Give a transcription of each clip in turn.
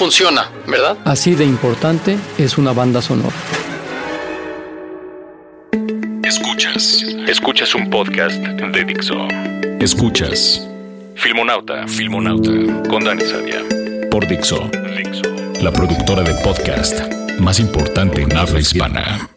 Funciona, ¿verdad? Así de importante es una banda sonora. Escuchas. Escuchas un podcast de Dixo. Escuchas. Filmonauta. Filmonauta. Con Dani Sadia. Por Dixo. Dixo. La productora de podcast más importante en habla hispana.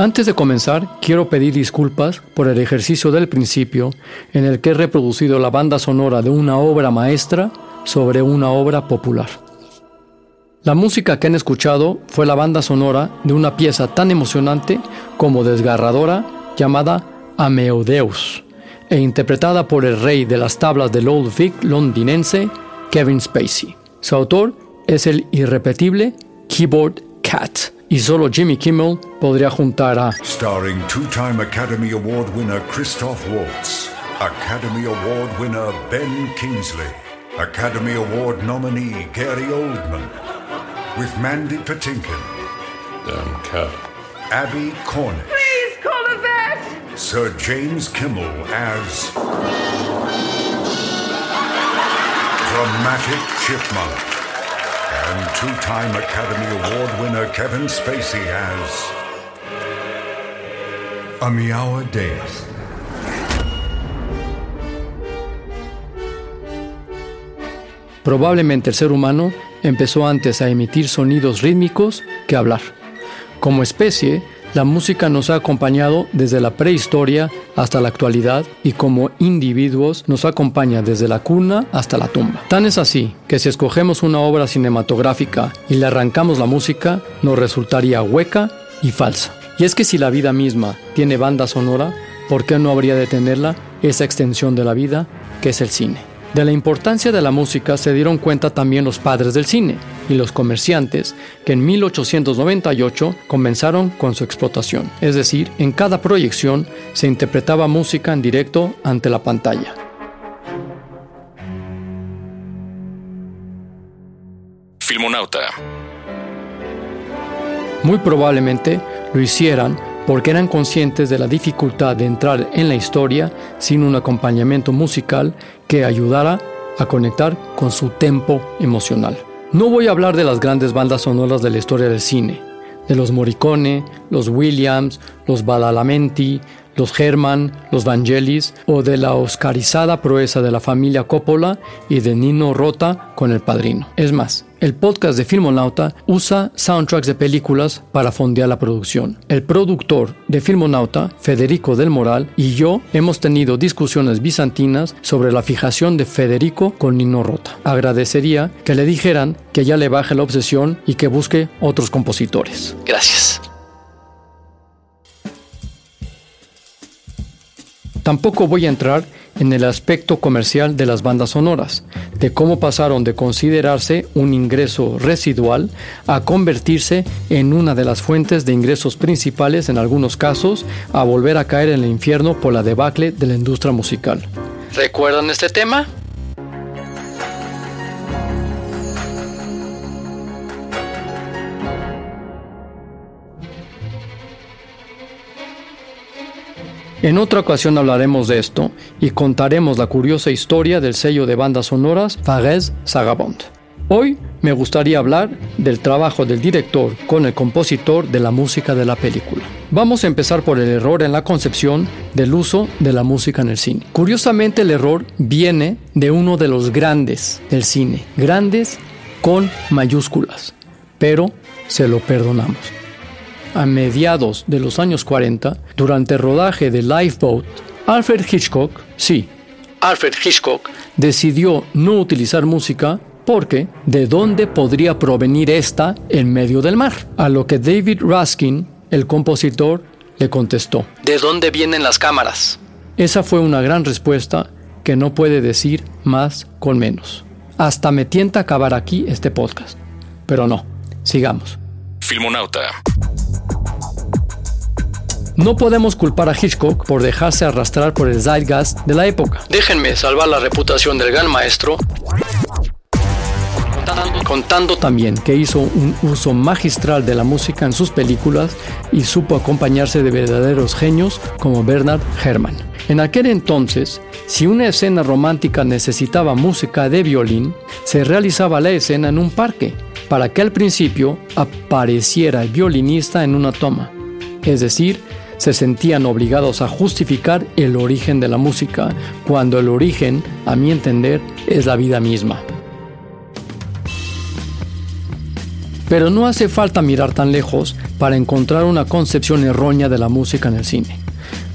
Antes de comenzar, quiero pedir disculpas por el ejercicio del principio en el que he reproducido la banda sonora de una obra maestra sobre una obra popular. La música que han escuchado fue la banda sonora de una pieza tan emocionante como desgarradora llamada Ameodeus e interpretada por el rey de las tablas del Old Vic londinense Kevin Spacey. Su autor es el irrepetible Keyboard Cat y solo Jimmy Kimmel podría juntar a Starring two-time Academy Award winner Christoph Waltz, Academy Award winner Ben Kingsley, Academy Award nominee Gary Oldman, with Mandy Patinkin, Damn cat. Abby Cornish, Please call a vet! Sir James Kimmel as Dramatic Chipmunk, and two-time Academy Award winner Kevin Spacey as Amiawa Deus. Probablemente el ser humano empezó antes a emitir sonidos rítmicos que hablar. Como especie, la música nos ha acompañado desde la prehistoria hasta la actualidad y como individuos nos acompaña desde la cuna hasta la tumba. Tan es así que si escogemos una obra cinematográfica y le arrancamos la música, nos resultaría hueca y falsa. Y es que si la vida misma tiene banda sonora, ¿por qué no habría de tenerla esa extensión de la vida que es el cine? De la importancia de la música se dieron cuenta también los padres del cine y los comerciantes que en 1898 comenzaron con su explotación. Es decir, en cada proyección se interpretaba música en directo ante la pantalla. Filmonauta. Muy probablemente lo hicieran porque eran conscientes de la dificultad de entrar en la historia sin un acompañamiento musical que ayudara a conectar con su tempo emocional. No voy a hablar de las grandes bandas sonoras de la historia del cine, de los Morricone, los Williams, los Badalamenti, los Herman, los Vangelis o de la oscarizada proeza de la familia Coppola y de Nino Rota con El Padrino. Es más, el podcast de Filmonauta usa soundtracks de películas para fondear la producción. El productor de Filmonauta, Federico del Moral, y yo hemos tenido discusiones bizantinas sobre la fijación de Federico con Nino Rota. Agradecería que le dijeran que ya le baje la obsesión y que busque otros compositores. Gracias. Tampoco voy a entrar en el aspecto comercial de las bandas sonoras, de cómo pasaron de considerarse un ingreso residual a convertirse en una de las fuentes de ingresos principales en algunos casos, a volver a caer en el infierno por la debacle de la industria musical. ¿Recuerdan este tema? En otra ocasión hablaremos de esto y contaremos la curiosa historia del sello de bandas sonoras Fares Sagabond. Hoy me gustaría hablar del trabajo del director con el compositor de la música de la película. Vamos a empezar por el error en la concepción del uso de la música en el cine. Curiosamente el error viene de uno de los grandes del cine, grandes con mayúsculas, pero se lo perdonamos. A mediados de los años 40, durante el rodaje de Lifeboat, Alfred Hitchcock, sí, Alfred Hitchcock decidió no utilizar música porque ¿de dónde podría provenir esta en medio del mar? A lo que David Raskin, el compositor, le contestó. ¿De dónde vienen las cámaras? Esa fue una gran respuesta que no puede decir más con menos. Hasta me tienta acabar aquí este podcast. Pero no, sigamos. Filmonauta. No podemos culpar a Hitchcock por dejarse arrastrar por el zeitgeist de la época. Déjenme salvar la reputación del gran maestro contando También que hizo un uso magistral de la música en sus películas y supo acompañarse de verdaderos genios como Bernard Herrmann. En aquel entonces, si una escena romántica necesitaba música de violín, se realizaba la escena en un parque, para que al principio apareciera el violinista en una toma. Es decir, se sentían obligados a justificar el origen de la música, cuando el origen, a mi entender, es la vida misma. Pero no hace falta mirar tan lejos para encontrar una concepción errónea de la música en el cine.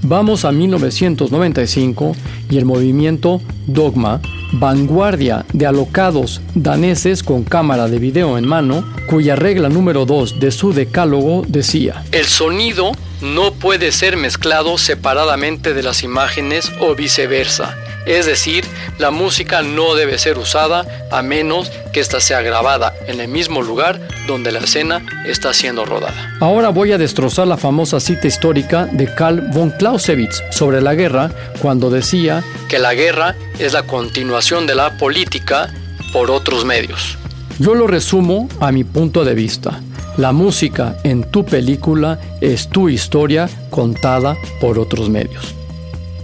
Vamos a 1995 y el movimiento Dogma, vanguardia de alocados daneses con cámara de video en mano, cuya regla número 2 de su decálogo decía, El sonido no puede ser mezclado separadamente de las imágenes o viceversa. Es decir, la música no debe ser usada a menos que ésta sea grabada en el mismo lugar donde la escena está siendo rodada. Ahora voy a destrozar la famosa cita histórica de Karl von Clausewitz sobre la guerra cuando decía que la guerra es la continuación de la política por otros medios. Yo lo resumo a mi punto de vista. La música en tu película es tu historia contada por otros medios.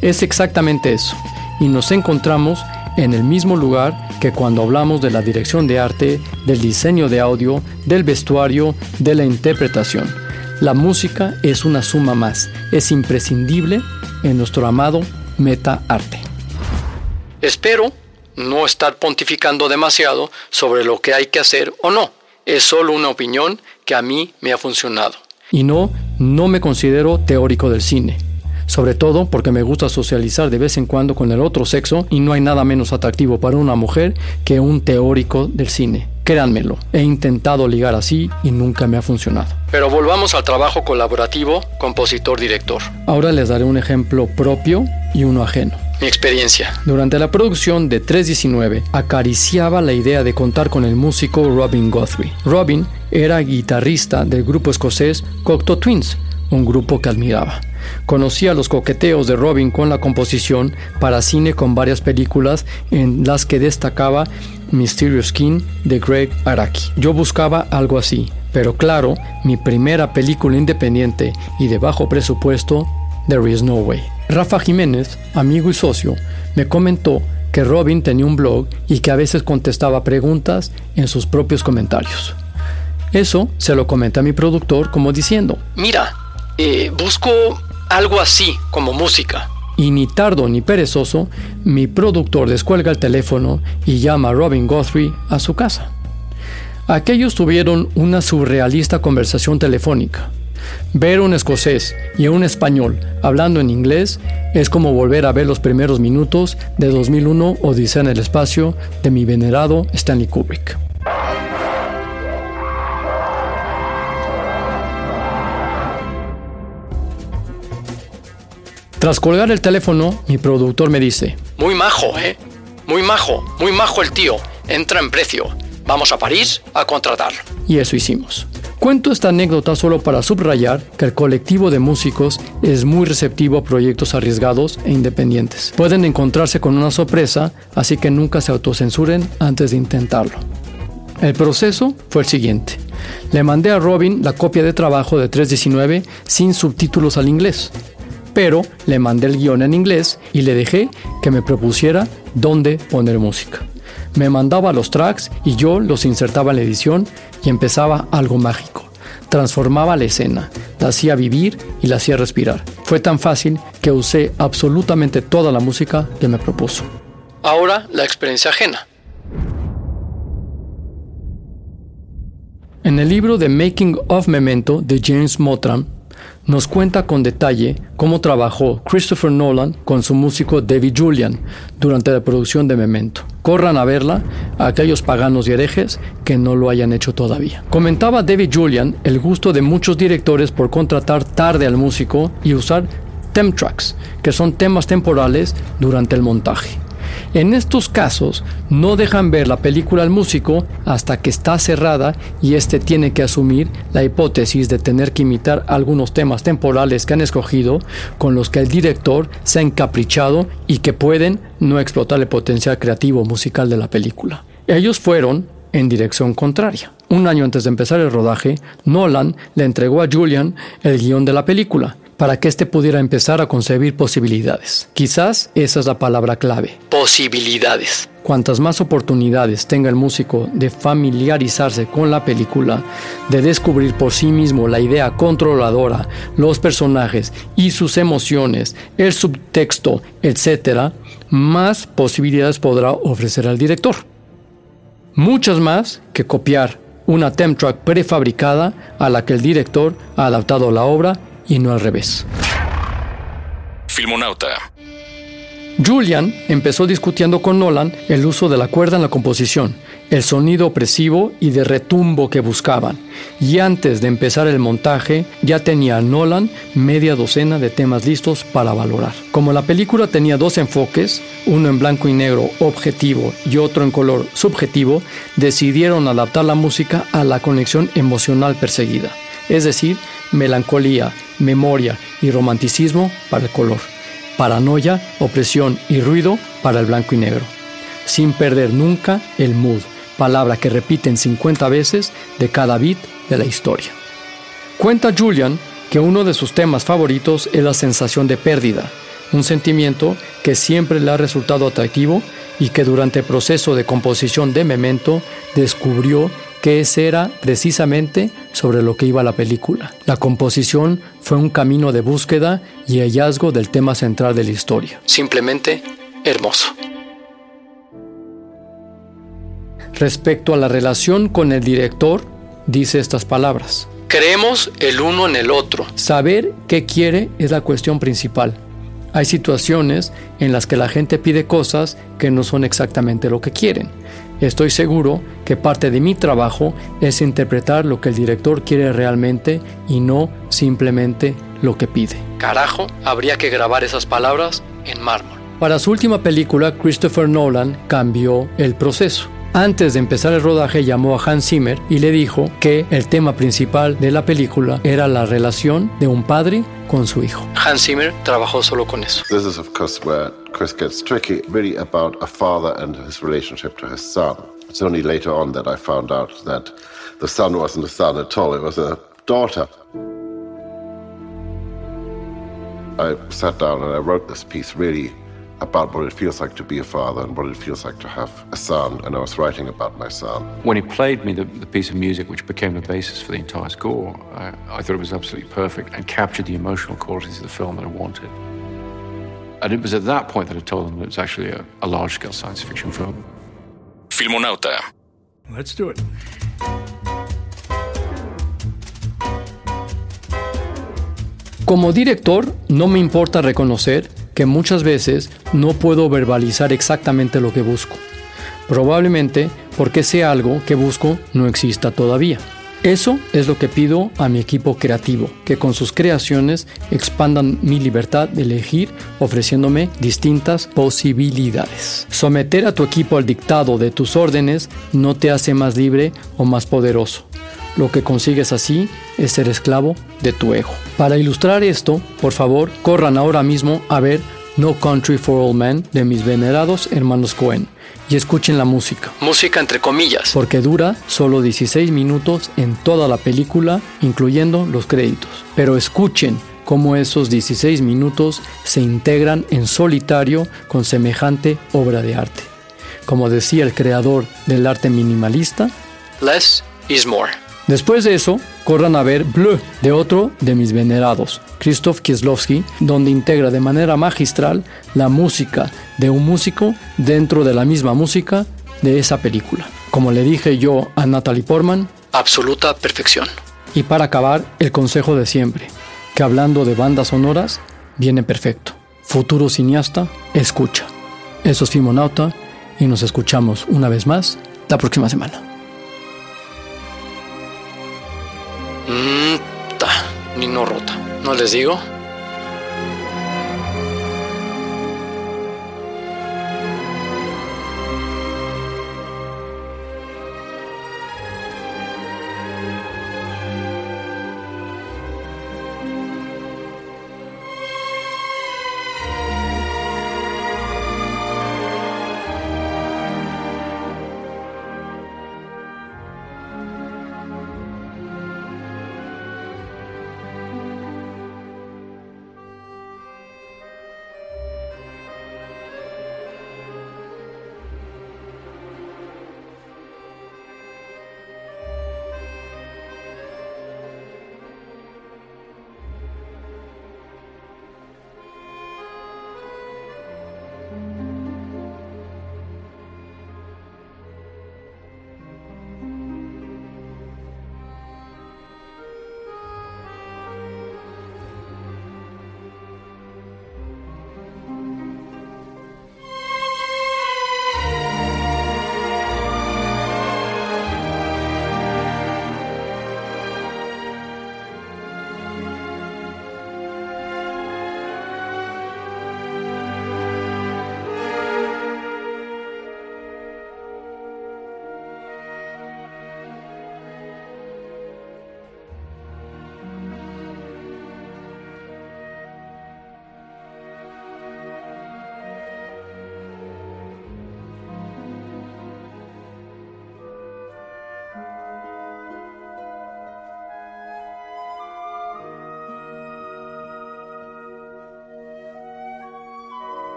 Es exactamente eso y nos encontramos en el mismo lugar que cuando hablamos de la dirección de arte, del diseño de audio, del vestuario, de la interpretación. La música es una suma más, es imprescindible en nuestro amado meta arte. Espero no estar pontificando demasiado sobre lo que hay que hacer o no. Es solo una opinión que a mí me ha funcionado. Y no, no me considero teórico del cine sobre todo porque me gusta socializar de vez en cuando con el otro sexo y no hay nada menos atractivo para una mujer que un teórico del cine. Créanmelo, he intentado ligar así y nunca me ha funcionado. Pero volvamos al trabajo colaborativo compositor-director. Ahora les daré un ejemplo propio y uno ajeno. Mi experiencia. Durante la producción de 319 acariciaba la idea de contar con el músico Robin Guthrie. Robin era guitarrista del grupo escocés Cocteau Twins, un grupo que admiraba. Conocía los coqueteos de Robin con la composición para cine con varias películas en las que destacaba Mysterious King de Greg Araki. Yo buscaba algo así, pero claro, mi primera película independiente y de bajo presupuesto, There Is No Way. Rafa Jiménez, amigo y socio, me comentó que Robin tenía un blog y que a veces contestaba preguntas en sus propios comentarios. Eso se lo comenté a mi productor como diciendo, mira, eh, busco algo así como música. Y ni tardo ni perezoso, mi productor descuelga el teléfono y llama a Robin Guthrie a su casa. Aquellos tuvieron una surrealista conversación telefónica. Ver un escocés y un español hablando en inglés es como volver a ver los primeros minutos de 2001 Odisea en el espacio de mi venerado Stanley Kubrick. Tras colgar el teléfono, mi productor me dice, Muy majo, ¿eh? Muy majo, muy majo el tío. Entra en precio. Vamos a París a contratarlo. Y eso hicimos. Cuento esta anécdota solo para subrayar que el colectivo de músicos es muy receptivo a proyectos arriesgados e independientes. Pueden encontrarse con una sorpresa, así que nunca se autocensuren antes de intentarlo. El proceso fue el siguiente. Le mandé a Robin la copia de trabajo de 319 sin subtítulos al inglés pero le mandé el guion en inglés y le dejé que me propusiera dónde poner música. Me mandaba los tracks y yo los insertaba en la edición y empezaba algo mágico. transformaba la escena, la hacía vivir y la hacía respirar. Fue tan fácil que usé absolutamente toda la música que me propuso. Ahora la experiencia ajena. En el libro The Making of Memento de James Mottram, nos cuenta con detalle cómo trabajó Christopher Nolan con su músico David Julian durante la producción de Memento. Corran a verla a aquellos paganos y herejes que no lo hayan hecho todavía. Comentaba David Julian el gusto de muchos directores por contratar tarde al músico y usar theme tracks, que son temas temporales durante el montaje. En estos casos, no dejan ver la película al músico hasta que está cerrada y éste tiene que asumir la hipótesis de tener que imitar algunos temas temporales que han escogido con los que el director se ha encaprichado y que pueden no explotar el potencial creativo musical de la película. Ellos fueron en dirección contraria. Un año antes de empezar el rodaje, Nolan le entregó a Julian el guion de la película para que éste pudiera empezar a concebir posibilidades. Quizás esa es la palabra clave. Posibilidades. Cuantas más oportunidades tenga el músico de familiarizarse con la película, de descubrir por sí mismo la idea controladora, los personajes y sus emociones, el subtexto, etc., más posibilidades podrá ofrecer al director. Muchas más que copiar una temp track prefabricada a la que el director ha adaptado la obra y no al revés. Filmonauta. Julian empezó discutiendo con Nolan el uso de la cuerda en la composición, el sonido opresivo y de retumbo que buscaban, y antes de empezar el montaje ya tenía Nolan media docena de temas listos para valorar. Como la película tenía dos enfoques, uno en blanco y negro objetivo y otro en color subjetivo, decidieron adaptar la música a la conexión emocional perseguida, es decir, melancolía, memoria y romanticismo para el color, paranoia, opresión y ruido para el blanco y negro, sin perder nunca el mood, palabra que repiten 50 veces de cada bit de la historia. Cuenta Julian que uno de sus temas favoritos es la sensación de pérdida, un sentimiento que siempre le ha resultado atractivo y que durante el proceso de composición de Memento descubrió que ese era precisamente sobre lo que iba la película. La composición fue un camino de búsqueda y hallazgo del tema central de la historia. Simplemente hermoso. Respecto a la relación con el director, dice estas palabras. Creemos el uno en el otro. Saber qué quiere es la cuestión principal. Hay situaciones en las que la gente pide cosas que no son exactamente lo que quieren. Estoy seguro que parte de mi trabajo es interpretar lo que el director quiere realmente y no simplemente lo que pide. Carajo, habría que grabar esas palabras en mármol. Para su última película, Christopher Nolan cambió el proceso. Antes de empezar el rodaje llamó a Hans Zimmer y le dijo que el tema principal de la película era la relación de un padre con su hijo. Hans Zimmer trabajó solo con eso. This is of course where Chris gets tricky, really about a father and his relationship to his son. It's only later on that I found out that the son wasn't a son at all, it was a daughter. I sat down and I wrote this piece really about what it feels like to be a father and what it feels like to have a son, and I was writing about my son. When he played me the, the piece of music which became the basis for the entire score, I, I thought it was absolutely perfect and captured the emotional qualities of the film that I wanted. And it was at that point that I told them that it was actually a, a large scale science fiction film. Filmonauta. Let's do it. Como director, no me importa reconocer que muchas veces no puedo verbalizar exactamente lo que busco. Probablemente porque ese algo que busco no exista todavía. Eso es lo que pido a mi equipo creativo, que con sus creaciones expandan mi libertad de elegir ofreciéndome distintas posibilidades. Someter a tu equipo al dictado de tus órdenes no te hace más libre o más poderoso. Lo que consigues así es ser esclavo de tu ego. Para ilustrar esto, por favor, corran ahora mismo a ver No Country for All Men de mis venerados hermanos Cohen y escuchen la música. Música entre comillas. Porque dura solo 16 minutos en toda la película, incluyendo los créditos. Pero escuchen cómo esos 16 minutos se integran en solitario con semejante obra de arte. Como decía el creador del arte minimalista, Less is more. Después de eso, corran a ver Bleu de otro de mis venerados, Krzysztof Kieslowski, donde integra de manera magistral la música de un músico dentro de la misma música de esa película. Como le dije yo a Natalie Portman, absoluta perfección. Y para acabar, el consejo de siempre, que hablando de bandas sonoras, viene perfecto. Futuro cineasta, escucha. Eso es Fimonauta y nos escuchamos una vez más la próxima semana. Mmm, ni no rota. ¿No les digo?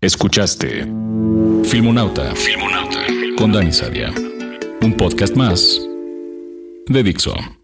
Escuchaste Filmonauta, Filmonauta con Dani Sadia. Un podcast más de Dixo.